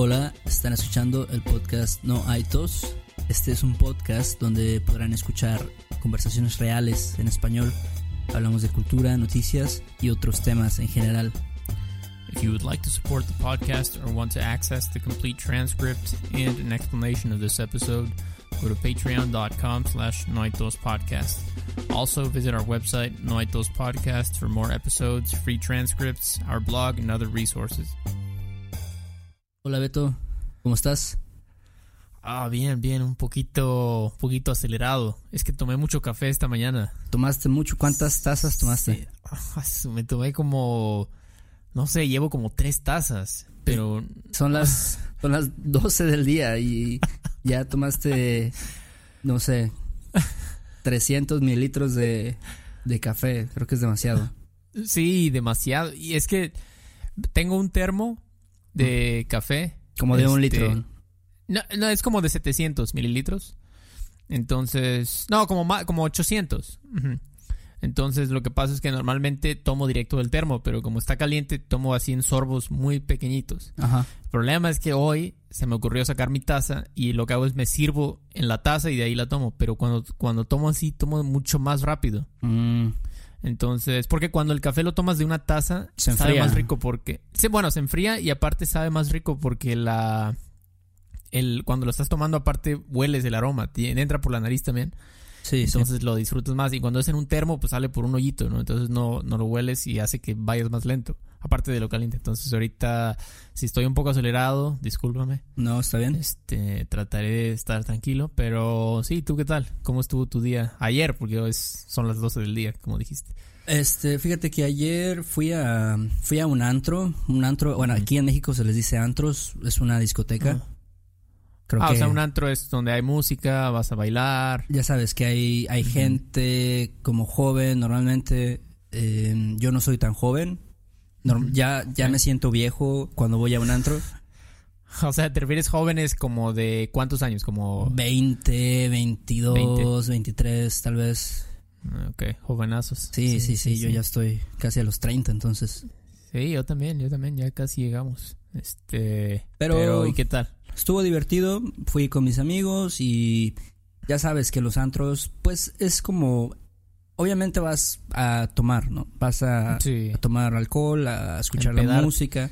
Hola, están escuchando el podcast No hay tos. Este es un podcast donde podrán escuchar conversaciones reales en español. Hablamos de cultura, noticias y otros temas en general. If you would like to support the podcast or want to access the complete transcript and an explanation of this episode, go to patreon.com slash podcast. Also visit our website, Noitos Podcast, for more episodes, free transcripts, our blog, and other resources. Hola Beto, ¿cómo estás? Ah, bien, bien, un poquito, un poquito acelerado. Es que tomé mucho café esta mañana. ¿Tomaste mucho? ¿Cuántas tazas tomaste? Sí, me tomé como, no sé, llevo como tres tazas, pero... Son las, son las 12 del día y ya tomaste, no sé, 300 mililitros de, de café. Creo que es demasiado. Sí, demasiado. Y es que tengo un termo de café. Como de un Este, litro. No, no, es como de 700 mililitros. Entonces, no, como, como 800. Ujú. Entonces, lo que pasa es que normalmente tomo directo del termo, pero como está caliente, tomo así en sorbos muy pequeñitos. Ajá. El problema es que hoy se me ocurrió sacar mi taza y lo que hago es me sirvo en la taza y de ahí la tomo. Pero cuando, cuando tomo así, tomo mucho más rápido. Mm, Entonces, porque cuando el café lo tomas de una taza, Se sabe enfría. más rico porque... Sí, bueno, se enfría y aparte sabe más rico porque la... El, cuando lo estás tomando aparte hueles el aroma, entra por la nariz también, sí, sí. entonces lo disfrutas más y cuando es en un termo pues sale por un hoyito, ¿no? Entonces no, no lo hueles y hace que vayas más lento, aparte de lo caliente. Entonces ahorita si estoy un poco acelerado, discúlpame, No, está bien. este, trataré de estar tranquilo, pero sí, ¿tú qué tal? ¿Cómo estuvo tu día? Ayer, porque hoy es- son las 12 del día, como dijiste. Este, fíjate que ayer fui a fui a un antro, un antro, bueno, aquí en México se les dice antros, es una discoteca. Ah. Creo ah, que o sea, un antro es donde hay música, vas a bailar. ya sabes que hay hay gente como joven, normalmente eh, yo no soy tan joven. Ya ya me siento viejo cuando voy a un antro. O sea, ¿te refieres jóvenes como de cuántos años? Como... 20, 22, 23 tal vez. Ah, Ok, jovenazos. Sí, sí, sí, yo ya estoy casi a los 30, entonces. Sí, yo también, yo también, ya casi llegamos. Este... Pero- Pero, ¿y qué tal? Estuvo divertido, fui con mis amigos y ya sabes que los antros, pues es como, obviamente vas a tomar, ¿no? Vas a, Sí. a tomar alcohol, a escuchar la música,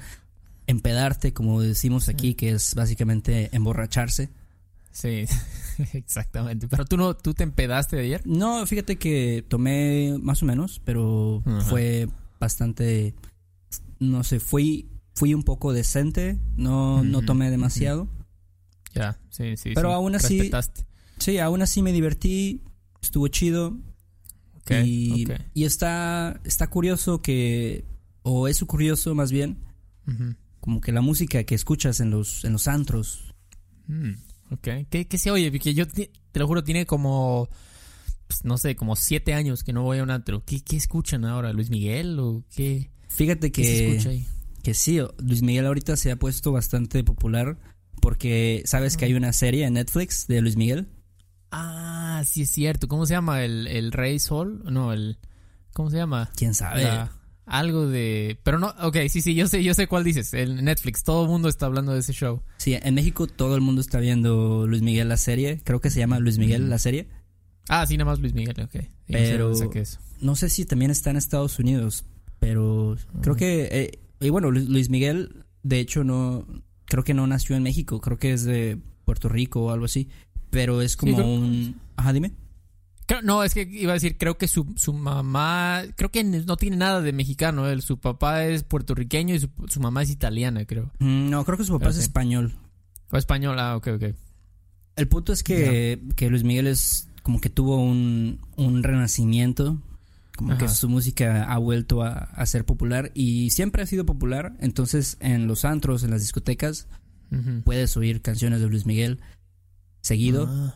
empedarte, como decimos aquí, que es básicamente emborracharse. Sí, exactamente. Pero tú no, tú te empedaste de ayer. No, fíjate que tomé más o menos, pero Ajá. fue bastante, no sé, fui, fui un poco decente, no, no tomé demasiado. Ya, sí, sí. Pero sí, aún así- respetaste. Sí, aún así me divertí, estuvo chido. Y, y está, está curioso que, o es curioso más bien, como que la música que escuchas en los, en los antros. Mm, ok. ¿Qué, qué se oye? Porque yo te lo juro, tiene como, pues, no sé, como siete años que no voy a un antro. ¿Qué, qué escuchan ahora? ¿Luis Miguel o qué, Fíjate qué se escucha que, ahí? que sí, Luis Miguel ahorita se ha puesto bastante popular porque sabes que hay una serie en Netflix de Luis Miguel. Ah, sí es cierto. ¿Cómo se llama? ¿El, el Rey Sol? No, el... ¿Cómo se llama? ¿Quién sabe? La- algo de... Pero no, ok, sí, sí, yo sé, yo sé cuál dices. El Netflix, todo el mundo está hablando de ese show. Sí, en México todo el mundo está viendo Luis Miguel la serie. Creo que se llama Luis Miguel la serie. Ah, sí, nada más Luis Miguel, ok. Sí, no sé Pero-. No sé si también está en Estados Unidos, pero creo que... eh, y bueno, Lu- Luis Miguel, de hecho, no... Creo que no nació en México, creo que es de Puerto Rico o algo así. Pero es como creo- un... Ajá, dime. Creo- no, es que iba a decir, creo que su, su mamá, creo que no tiene nada de mexicano, él, su papá es puertorriqueño y su, su mamá es italiana, creo. Mm, No, creo que su papá es español. O español, ah, ok, ok. El punto es que, que Luis Miguel es como que tuvo un, un renacimiento, como que su música ha vuelto a, a ser popular y siempre ha sido popular. Entonces en los antros, en las discotecas, puedes oír canciones de Luis Miguel seguido Ah,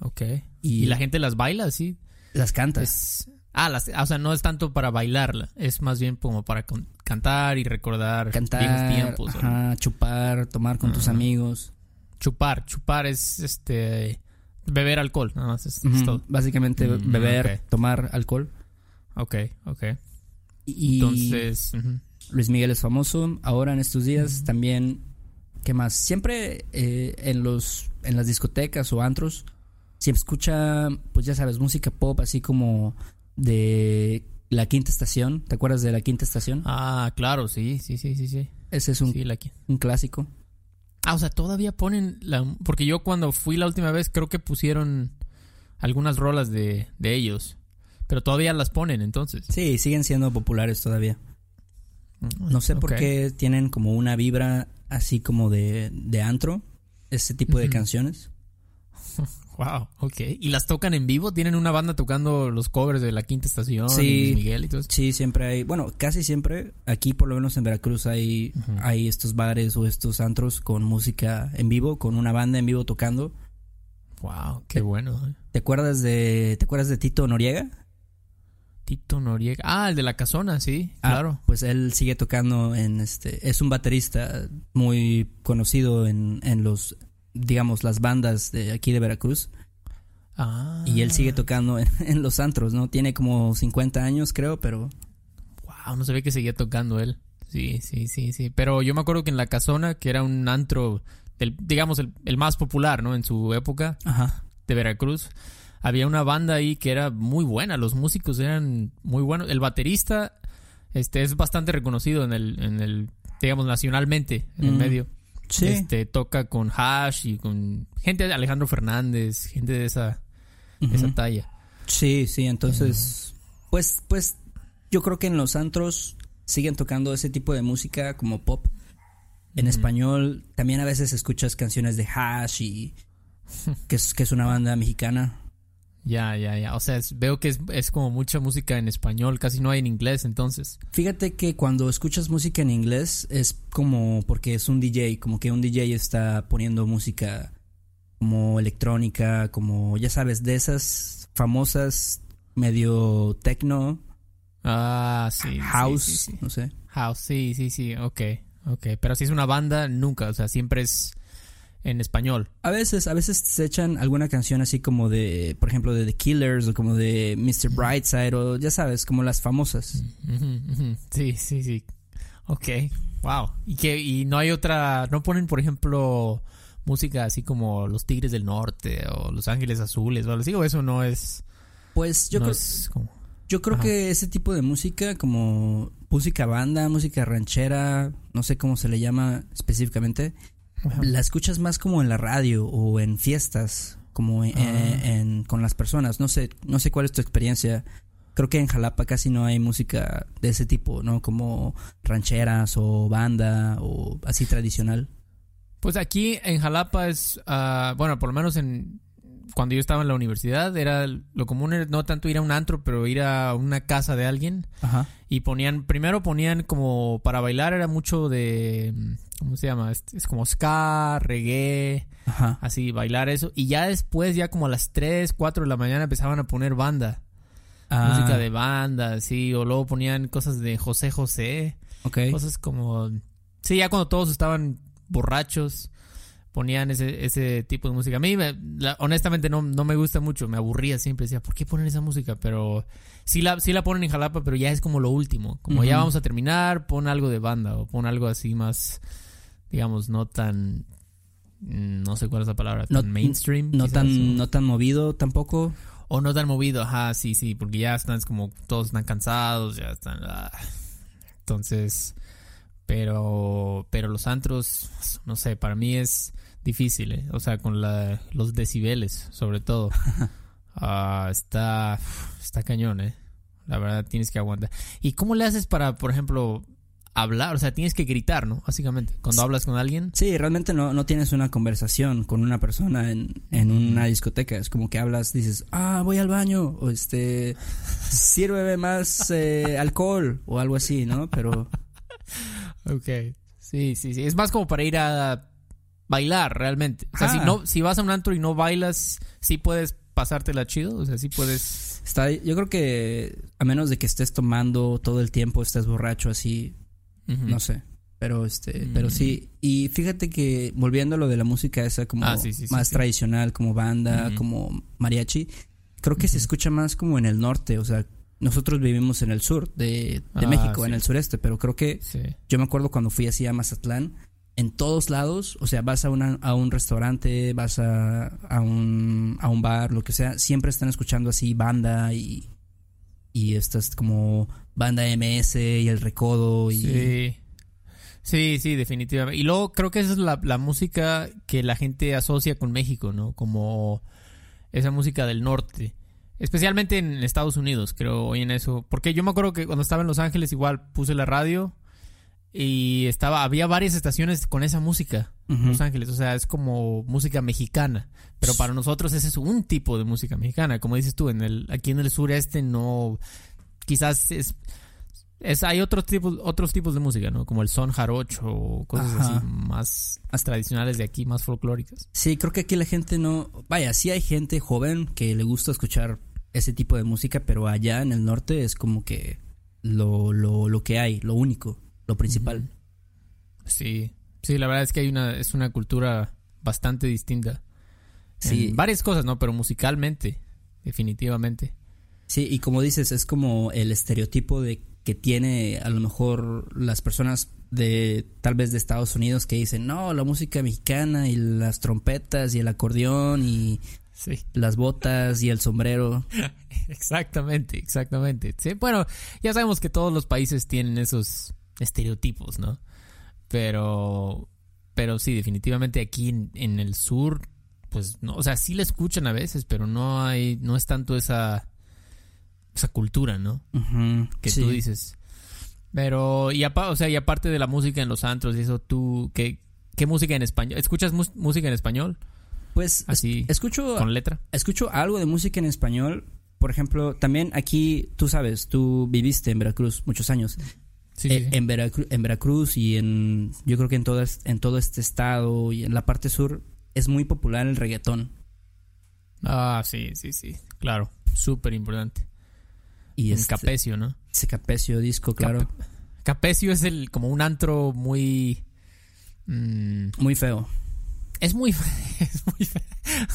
ok. y, Y, la gente las baila, sí. las canta. Es, ah, las, o sea, no es tanto para bailarla, es más bien como para con- cantar y recordar Cantar, viejos tiempos. ¿o no? ajá, chupar, tomar con tus Ajá. amigos. Chupar, chupar es este beber alcohol, nada más es, es Ujú, todo. Básicamente Mm, beber, tomar alcohol. Ok, ok. Y Entonces. Luis Miguel es famoso. Ahora en estos días también ¿Qué más? Siempre eh, en los en las discotecas o antros se escucha, pues ya sabes, música pop así como de la quinta estación. ¿Te acuerdas de la quinta estación? Ah, claro, sí, sí, sí, sí, sí. Ese es un, Sí, la qui- un clásico. Ah, o sea, todavía ponen la... Porque yo cuando fui la última vez creo que pusieron algunas rolas de, de ellos. Pero todavía las ponen, entonces. Sí, siguen siendo populares todavía. No sé por qué tienen como una vibra así como de, de antro, ese tipo de canciones. Wow, ok. ¿Y las tocan en vivo? ¿Tienen una banda tocando los covers de la quinta estación? Sí. y Luis Miguel y todo eso? Sí, siempre hay, bueno, casi siempre, aquí por lo menos en Veracruz hay, hay estos bares o estos antros con música en vivo, con una banda en vivo tocando. Wow, qué bueno. eh. ¿Te acuerdas de, ¿te acuerdas de Tito Noriega? Tito Noriega. Ah, el de la casona, sí, Ah, claro. Pues él sigue tocando en este, es un baterista muy conocido en, en los, digamos, las bandas de aquí de Veracruz. Ah. Y él sigue tocando en, en los antros, ¿no? Tiene como 50 años, creo, pero Wow, no sabía que seguía tocando él. Sí, sí, sí, sí. Pero yo me acuerdo que en la casona, que era un antro, del, digamos, el, el más popular, ¿no? En su época ajá. de Veracruz. Había una banda ahí que era muy buena, los músicos eran muy buenos. El baterista este es bastante reconocido en el, en el digamos, nacionalmente, en el Mm. medio. Sí. Este toca con Hash y con gente de Alejandro Fernández, gente de esa, esa talla. Sí, sí, entonces, pues, pues, yo creo que en los antros siguen tocando ese tipo de música como pop. En español también a veces escuchas canciones de Hash y que es, que es una banda mexicana. Ya, ya, ya. O sea, es- veo que es, es como mucha música en español, casi no hay en inglés, entonces. Fíjate que cuando escuchas música en inglés es como porque es un DJ, como que un DJ está poniendo música como electrónica, como ya sabes, de esas famosas medio techno, Ah, sí. sí, house, sí, sí. no sé. House, sí, sí, sí. Ok, ok. Pero si es una banda, nunca. O sea, siempre es en español. A veces, a veces se echan alguna canción así como de, por ejemplo, de The Killers o como de Mr. Brightside o ya sabes, como las famosas. Sí, sí, sí. Ok. Wow. Y que y no hay otra. No ponen, por ejemplo, música así como Los Tigres del Norte o Los Ángeles Azules o algo así. O eso no es. Pues yo no creo, es como. yo creo ajá. que ese tipo de música, como música banda, música ranchera, no sé cómo se le llama específicamente, Ajá. la escuchas más como en la radio o en fiestas, como en- Ah. en- con las personas. No sé, no sé cuál es tu experiencia. Creo que en Jalapa casi no hay música de ese tipo, ¿no? Como rancheras o banda o así tradicional. Pues aquí en Jalapa es, ah, bueno, por lo menos en cuando yo estaba en la universidad era lo común era no tanto ir a un antro, pero ir a una casa de alguien Ajá. y ponían primero ponían como para bailar era mucho de ¿cómo se llama? Es, es como ska, reggae, Ajá. así bailar eso y ya después ya como a las 3, 4 de la mañana empezaban a poner banda, Ah, música de banda, sí, o luego ponían cosas de José José. Ok. Cosas como... Sí, ya cuando todos estaban borrachos, ponían ese, ese tipo de música. A mí, me- la- honestamente, no, no me gusta mucho. Me aburría siempre. Decía, ¿por qué ponen esa música? Pero sí la, sí la ponen en Jalapa, pero ya es como lo último. Como ya vamos a terminar, pon algo de banda o pon algo así más, digamos, no tan... mm, No sé cuál es la palabra. No- Tan mainstream. No quizás, tan, o- no tan movido tampoco. o no tan movido, ajá, sí, sí, porque ya están es como todos están cansados, ya están. ah. Entonces, pero pero los antros, no sé, para mí es difícil, ¿eh? o sea, con la, los decibeles, sobre todo. Ah, está está cañón, eh. La verdad tienes que aguantar. ¿Y cómo le haces para, por ejemplo, hablar? O sea, tienes que gritar, ¿no? Básicamente, cuando Sí. hablas con alguien. Sí, realmente no, no tienes una conversación con una persona en, en una discoteca. Es como que hablas, dices, ah, voy al baño, o este, sírveme más eh, alcohol, o algo así, ¿no? Pero Ok. Sí, sí, sí. Es más como para ir a bailar realmente. O sea, si Ajá. no, si vas a un antro y no bailas, sí puedes pasártela chido. O sea, sí puedes. está, yo creo que a menos de que estés tomando todo el tiempo, estés borracho así, No sé. Pero este, Mm. pero sí. Y fíjate que volviendo a lo de la música esa como Ah, sí, sí, sí, más sí. tradicional, como banda, como mariachi, creo que se escucha más como en el norte. O sea, nosotros vivimos en el sur de, de Ah, México, en el sureste, pero creo que yo me acuerdo cuando fui así a Mazatlán, en todos lados, o sea, vas a, una, a un restaurante, vas a, a, un, a un bar, lo que sea, siempre están escuchando así banda y, y estas como banda MS y el recodo y... Sí. Sí, sí, definitivamente. Y luego creo que esa es la, la música que la gente asocia con México, ¿no? Como esa música del norte. Especialmente en Estados Unidos, creo, hoy en eso. Porque yo me acuerdo que cuando estaba en Los Ángeles igual puse la radio y estaba, había varias estaciones con esa música en Los Ángeles. O sea, es como música mexicana. Pero para nosotros ese es un tipo de música mexicana. Como dices tú, en el, aquí en el sureste no, quizás es, es hay otros tipos, otros tipos de música, ¿no? Como el son jarocho o cosas Ajá. así más, más tradicionales de aquí, más folclóricas. Sí, creo que aquí la gente no... Vaya, sí hay gente joven que le gusta escuchar ese tipo de música, pero allá en el norte es como que lo, lo, lo que hay, lo único, lo principal. Sí, sí, la verdad es que hay una, es una cultura bastante distinta. Sí. En varias cosas, ¿no? Pero musicalmente, definitivamente. Sí, y como dices, es como el estereotipo de que tiene a lo mejor las personas de tal vez de Estados Unidos que dicen, no, la música mexicana y las trompetas y el acordeón y Sí, las botas y el sombrero. exactamente, exactamente. Sí, bueno, ya sabemos que todos los países tienen esos estereotipos, ¿no? Pero, pero sí, definitivamente aquí en, en el sur, pues, no, o sea, sí la escuchan a veces, pero no hay, no es tanto esa, esa cultura, ¿no? Ujú, que sí. tú dices. Pero, y, apa- o sea, y aparte de la música en los antros y eso, tú, ¿qué, qué música en español? ¿Escuchas música en español? Pues es- Así, escucho, con letra. escucho algo de música en español. Por ejemplo, también aquí, tú sabes, tú viviste en Veracruz muchos años. Sí, Eh, sí. En, Veracruz, en Veracruz y en, yo creo que en todo, es- en todo este estado y en la parte sur es muy popular el reggaetón. Ah, sí, sí, sí. Claro. Súper importante. Y En este, Capecio, ¿no? ese Capecio disco, claro. Cap- Capecio es el como un antro muy. mm, Muy feo. es muy. Es muy fe-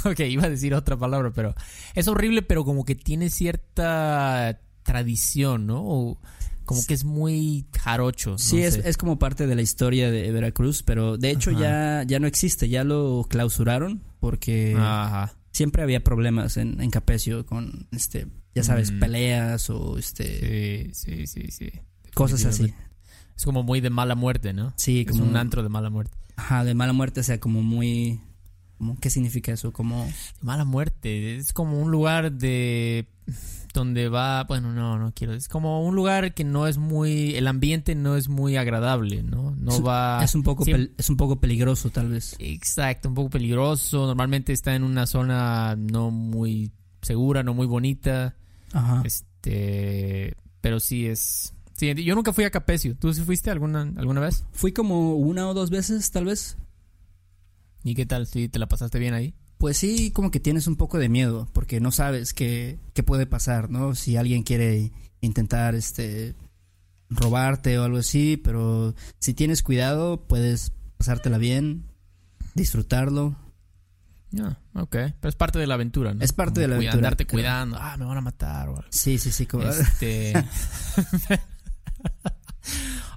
ok, iba a decir otra palabra, pero. Es horrible, pero como que tiene cierta tradición, ¿no? O como que es muy jarocho. no Sí, es, sé. es como parte de la historia de Veracruz, pero de hecho Ajá. ya, ya no existe, ya lo clausuraron porque Ajá. siempre había problemas en, en Capecio con, este, ya sabes, Mm. peleas o este, Sí, sí, sí, sí. cosas así. Es como muy de mala muerte, ¿no? Sí, Es como un antro de mala muerte. Ajá, de mala muerte, o sea, como muy... ¿Qué significa eso? Como... Mala muerte. Es como un lugar de. Donde va. Bueno, no, no quiero. Es como un lugar que no es muy. El ambiente no es muy agradable, ¿no? No Es- va. es, un poco pel- es un poco peligroso, tal vez. Exacto, un poco peligroso. Normalmente está en una zona no muy segura, no muy bonita. Ajá. Este. Pero sí es. Sí, yo nunca fui a Capecio. ¿Tú sí fuiste alguna, alguna vez? Fui como una o dos veces, tal vez. ¿Y qué tal? ¿Sí te la pasaste bien ahí? Pues sí, como que tienes un poco de miedo, porque no sabes qué, qué puede pasar, ¿no? Si alguien quiere intentar, este, robarte o algo así, pero si tienes cuidado, puedes pasártela bien, disfrutarlo. Ah, ok. Pero es parte de la aventura, ¿no? Es parte Como de la aventura, Andarte cuidando. Ah, me van a matar o algo. Sí, sí, sí. Como... Este.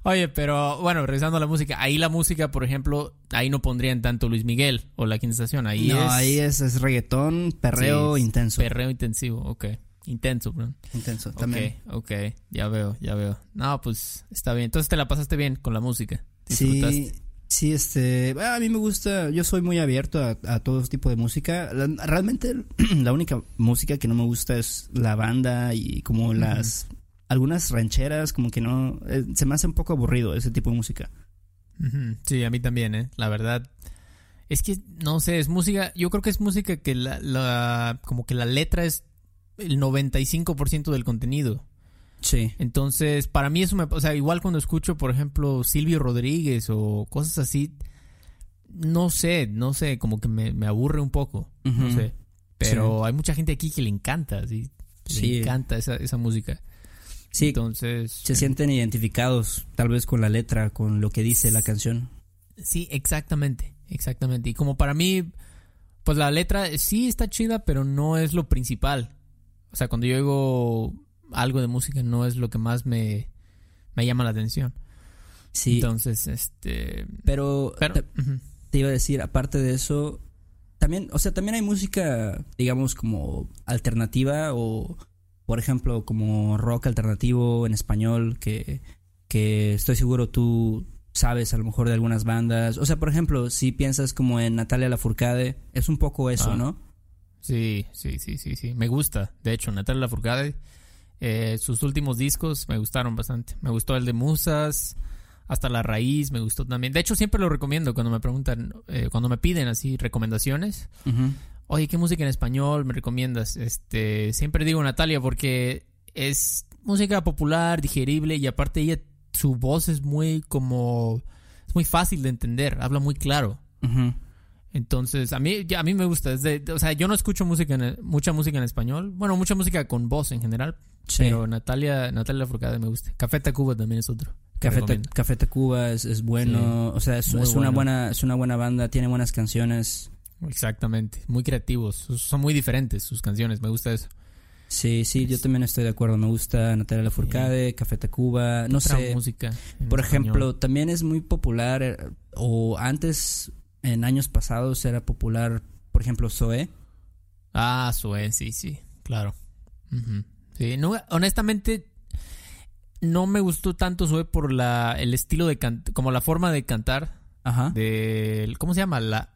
Oye, pero bueno, regresando a la música, ahí la música, por ejemplo, ahí no pondrían tanto Luis Miguel o la quinta estación, ahí no, es ahí es, es reggaetón, perreo Sí, intenso. perreo intensivo, ok, intenso, bro. intenso, también. Ok, ok, ya veo, ya veo. No, pues está bien. Entonces te la pasaste bien con la música. Sí, sí, este, a mí me gusta, yo soy muy abierto a, a todo tipo de música. La- realmente la única música que no me gusta es la banda y como las algunas rancheras, como que no, eh, se me hace un poco aburrido ese tipo de música. Sí, a mí también, ¿eh? La verdad. Es que, no sé, es música. Yo creo que es música que la. la como que la letra es el 95% del contenido. Sí. Entonces, para mí eso me. O sea, igual cuando escucho, por ejemplo, Silvio Rodríguez o cosas así. No sé, no sé, como que me, me aburre un poco. No sé. Pero hay mucha gente aquí que le encanta, ¿sí? Le Sí. encanta esa, esa música. Sí, Entonces. se sienten identificados tal vez con la letra, con lo que dice la canción. Sí, exactamente, exactamente. Y como para mí, pues la letra sí está chida, pero no es lo principal. O sea, cuando yo oigo algo de música no es lo que más me, me llama la atención. Sí, Entonces, este... pero, Pero... te, te iba a decir, aparte de eso, también, o sea, también hay música, digamos, como alternativa o, por ejemplo, como rock alternativo en español que, que estoy seguro tú sabes a lo mejor de algunas bandas. O sea, por ejemplo, si piensas como en Natalia Lafourcade, es un poco eso, Ah. ¿no? Sí, sí, sí, sí, sí. Me gusta. De hecho, Natalia Lafourcade, eh, sus últimos discos me gustaron bastante. Me gustó el de Musas, hasta La Raíz, me gustó también. De hecho, siempre lo recomiendo cuando me preguntan, eh, cuando me piden así recomendaciones. Ujú. Oye, ¿qué música en español me recomiendas? Este, siempre digo Natalia porque es música popular, digerible y aparte ella, su voz es muy como, es muy fácil de entender, habla muy claro. Entonces, a mí, a mí me gusta. es de- o sea, yo no escucho música en- mucha música en español. Bueno, mucha música con voz en general. Sí. Pero Natalia, Natalia Lafourcade me gusta. Café Tacuba también es otro. Café. Café Tacuba es, es bueno, o sea, es, una bueno. buena es una buena banda, tiene buenas canciones. Exactamente. Muy creativos. Son muy diferentes sus canciones. Me gusta eso. Sí, sí, yo también estoy de acuerdo. Me gusta Natalia Lafourcade, Café Tacuba, no Otra sé. música. Por español. ejemplo, también es muy popular, eh, o antes, en años pasados, era popular, por ejemplo, Zoé. Ah, Sue, sí, sí. Claro. Sí, no, honestamente, no me gustó tanto Sue por la, el estilo de cantar, como la forma de cantar. Ajá. Del, ¿Cómo se llama? La,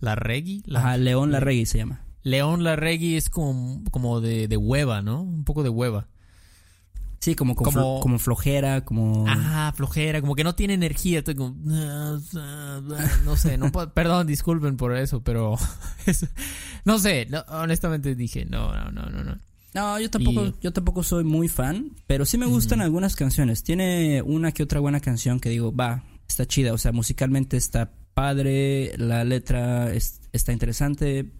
la reggae. La, Ajá, León Larregui se llama. León la reggae es como, como de, de hueva, ¿no? Un poco de hueva. Sí, como, como, Como- flo- como flojera, como... Ajá, flojera, como que no tiene energía. Estoy como, no sé, no puedo- perdón, disculpen por eso, pero es- no sé, no, honestamente dije, no, no, no, no, no. No, yo tampoco, Y- yo tampoco soy muy fan, pero sí me gustan algunas canciones. Tiene una que otra buena canción que digo, va, está chida. O sea, musicalmente está padre, la letra es- está interesante.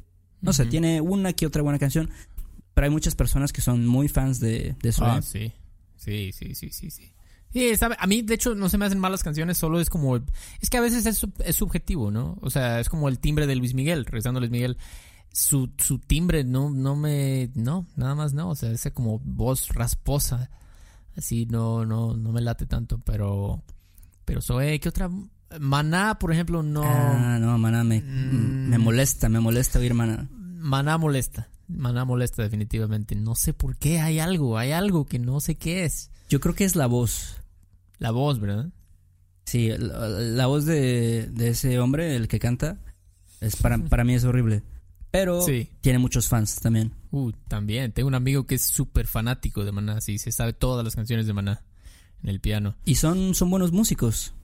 No sé, tiene una que otra buena canción. Pero hay muchas personas que son muy fans de, de Zoé. Ah, sí. Sí, sí, sí, sí, sí. Sí, sabe, a mí de hecho no se me hacen malas canciones, solo es como es que a veces es, sub- es subjetivo, ¿no? O sea, es como el timbre de Luis Miguel, regresando a Luis Miguel. Su, su timbre no no me no, nada más no, o sea, esa como voz rasposa. Así no no no me late tanto, pero pero Zoé, ¿qué otra Maná, por ejemplo, no Ah, no, maná, me, Mm. me molesta, me molesta oír maná. Maná molesta. Maná molesta definitivamente. No sé por qué, hay algo, hay algo que no sé qué es. Yo creo que es la voz. La voz, ¿verdad? Sí, la, la voz de, de ese hombre, el que canta, es para, para mí es horrible. Pero Sí. tiene muchos fans también. Uh, también. Tengo un amigo que es súper fanático de Maná, sí, se sabe todas las canciones de Maná en el piano. Y son, son buenos músicos.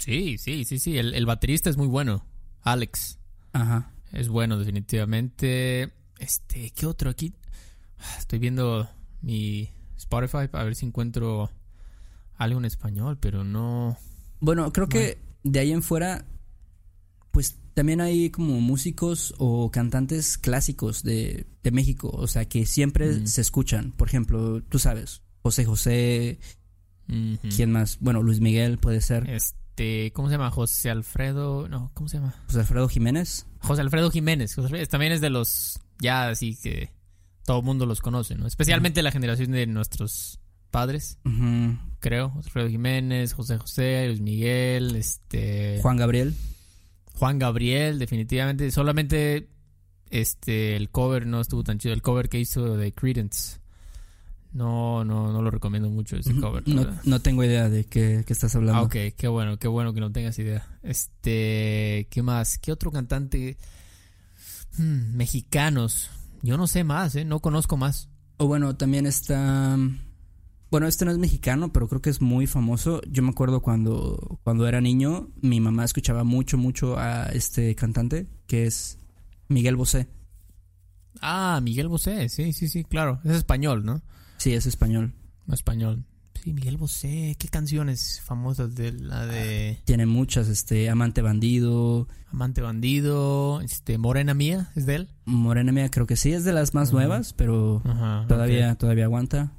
Sí, sí, sí, sí. El, el baterista es muy bueno. Alex. Ajá. Es bueno, definitivamente. Este, ¿qué otro aquí? Estoy viendo mi Spotify para ver si encuentro algo en español, pero no. Bueno, creo que de ahí en fuera, pues también hay como músicos o cantantes clásicos de, de México, o sea, que siempre Mm. se escuchan. Por ejemplo, tú sabes, José José. ¿quién más? Bueno, Luis Miguel puede ser, Este, ¿cómo se llama? José Alfredo. No, ¿cómo se llama? José Alfredo Jiménez. José Alfredo Jiménez. José Alfredo- también es de los. Ya así que todo el mundo los conoce, ¿no? Especialmente la generación de nuestros padres, creo. José Alfredo Jiménez, José José, Luis Miguel, este. Juan Gabriel. Juan Gabriel, definitivamente. Solamente este el cover no estuvo tan chido. El cover que hizo de Credence. No, no, no lo recomiendo mucho ese cover. No, no tengo idea de qué, qué estás hablando. Ah, ok, qué bueno, qué bueno que no tengas idea. Este, ¿qué más? ¿Qué otro cantante? Hmm, mexicanos. Yo no sé más, ¿eh? No conozco más. O bueno, también está. Bueno, este no es mexicano, pero creo que es muy famoso. Yo me acuerdo cuando, cuando era niño, mi mamá escuchaba mucho, mucho a este cantante, que es Miguel Bosé. Ah, Miguel Bosé, sí, sí, sí, claro. Es español, ¿no? Sí, es español. Español. Sí, Miguel Bosé. ¿Qué canciones famosas de la de Tiene muchas, este, Amante Bandido, Amante Bandido? Este, Morena Mía, ¿es de él? Morena Mía, creo que sí, es de las más nuevas, pero Ajá. todavía, todavía aguanta.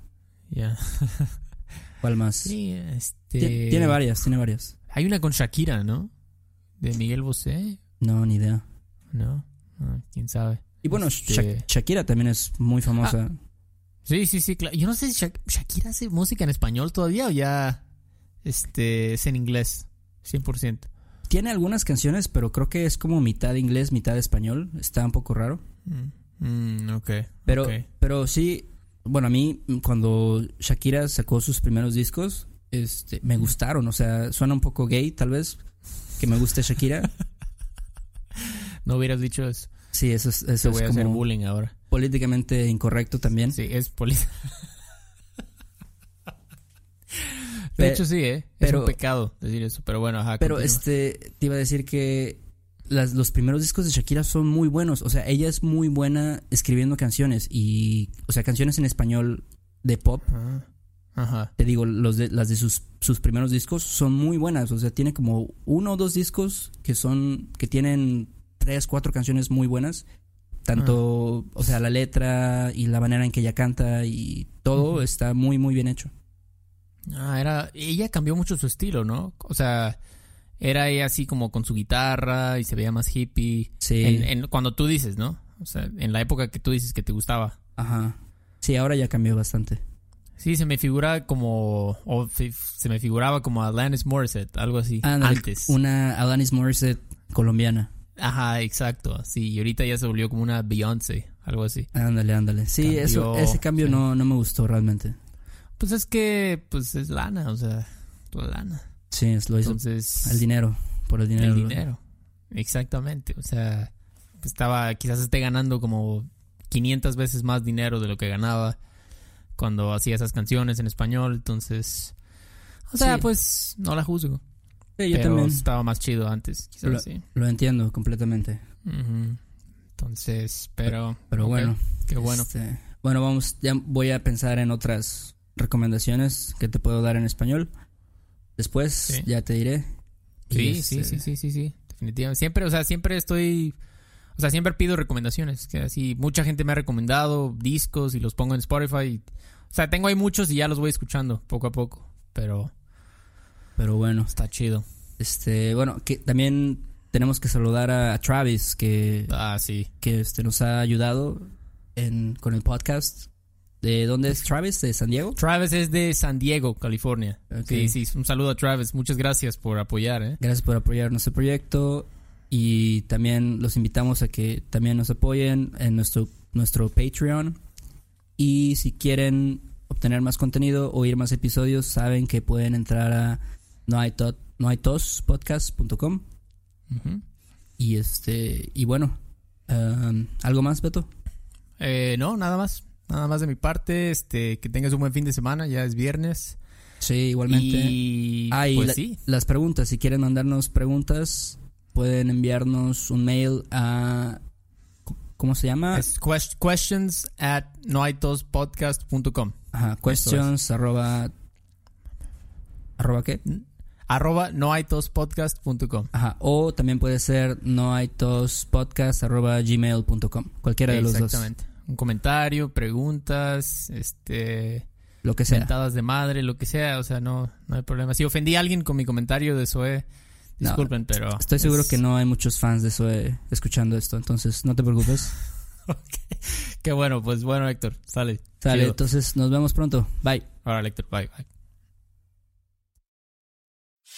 Ya. ¿Cuál más? Sí, este. Ti- Tiene varias, tiene varias. Hay una con Shakira, ¿no? De Miguel Bosé, No, ni idea. ¿no? Ah, ¿Quién sabe? Y bueno, Este- Sha- Shakira también es muy famosa. Sí, sí, sí, claro. Yo no sé si Shak- Shakira hace música en español todavía o ya este, es en inglés, 100%. Tiene algunas canciones, pero creo que es como mitad inglés, mitad español. Está un poco raro. Mm, mm, ok. Pero, ok. pero sí, bueno, a mí cuando Shakira sacó sus primeros discos, este, me gustaron. O sea, suena un poco gay, tal vez, que me guste Shakira. No hubieras dicho eso. Sí, eso es, Te eso voy es a hacer bullying ahora. Políticamente incorrecto también. Sí, es Pe- De hecho, sí, ¿eh? Es pero- un pecado decir eso, pero bueno, ajá. Pero continúa. este, te iba a decir que las, los primeros discos de Shakira son muy buenos. O sea, ella es muy buena escribiendo canciones y, o sea, canciones en español de pop. Ah, Ajá. Te digo, los de, las de sus, sus primeros discos son muy buenas. O sea, tiene como uno o dos discos que son, que tienen tres, cuatro canciones muy buenas. Tanto, o sea, la letra y la manera en que ella canta y todo está muy, muy bien hecho. Ah, era. Ella cambió mucho su estilo, ¿no? O sea, era ella así como con su guitarra y se veía más hippie. Sí. En, en- cuando tú dices, ¿no? O sea, en la época que tú dices que te gustaba. Ajá. Sí, ahora ya cambió bastante. Sí, se me figura como. O se, me figuraba como Alanis Morissette, algo así. Ándale, antes. Una Alanis Morissette colombiana. Ajá, exacto. Sí, y ahorita ya se volvió como una Beyoncé, algo así. Ándale, ándale. Sí, Cambió, eso, ese cambio sí. no, no me gustó realmente. Pues es que, pues es lana, o sea, la lana. Sí, es lo hizo. Entonces, el dinero. Por el dinero. el dinero. Exactamente. O sea, estaba, quizás esté ganando como 500 veces más dinero de lo que ganaba cuando hacía esas canciones en español. Entonces, o sea, Sí. pues no la juzgo. Sí, yo pero también estaba más chido antes, quizás Lo- sí. lo entiendo completamente. Entonces, pero. Pero bueno. Qué bueno. este, bueno, vamos, ya voy a pensar en otras recomendaciones que te puedo dar en español. Después Sí. ya te diré. Sí, sí, este, sí, sí, sí, sí, definitivamente. Siempre, o sea, siempre estoy, o sea, siempre pido recomendaciones, que así mucha gente me ha recomendado discos y los pongo en Spotify. y- o sea, tengo ahí muchos y ya los voy escuchando poco a poco, pero Pero bueno, está chido. este, bueno, que también tenemos que saludar a, a Travis que, Ah, sí. que este, nos ha ayudado en, con el podcast. ¿De dónde es Travis? ¿De San Diego? Travis es de San Diego, California. Ok. Sí, sí, un saludo a Travis. Muchas gracias por apoyar, ¿eh? Gracias por apoyar nuestro proyecto y también los invitamos a que también nos apoyen en nuestro, nuestro Patreon. Y si quieren obtener más contenido, oír más episodios, saben que pueden entrar a noaito- noaitospodcast.com. Ujú. Y este y bueno, um, ¿algo más, Beto? Eh, no, nada más. Nada más de mi parte. Este, que tengas un buen fin de semana. Ya es viernes. Sí, igualmente. Y Ah, y pues la- sí. las preguntas, si quieren mandarnos preguntas, pueden enviarnos un mail a ¿cómo se llama? Es quest- questions at noaitospodcast.com. Ajá, questions arroba arroba qué? Arroba noaitospodcast.com. Ajá, o también puede ser noaitospodcast arroba gmail.com, cualquiera de los dos, Exactamente. Un comentario, preguntas, este, lo que sea. mentadas de madre, lo que sea, o sea, no, no hay problema. Si ofendí a alguien con mi comentario de Zoe, No, disculpen, pero... Estoy seguro que no hay muchos fans de eh, escuchando esto, entonces no te preocupes. Qué bueno, pues bueno, Héctor, sale. Sale, entonces nos vemos pronto. Bye. Ahora, Héctor, bye, bye.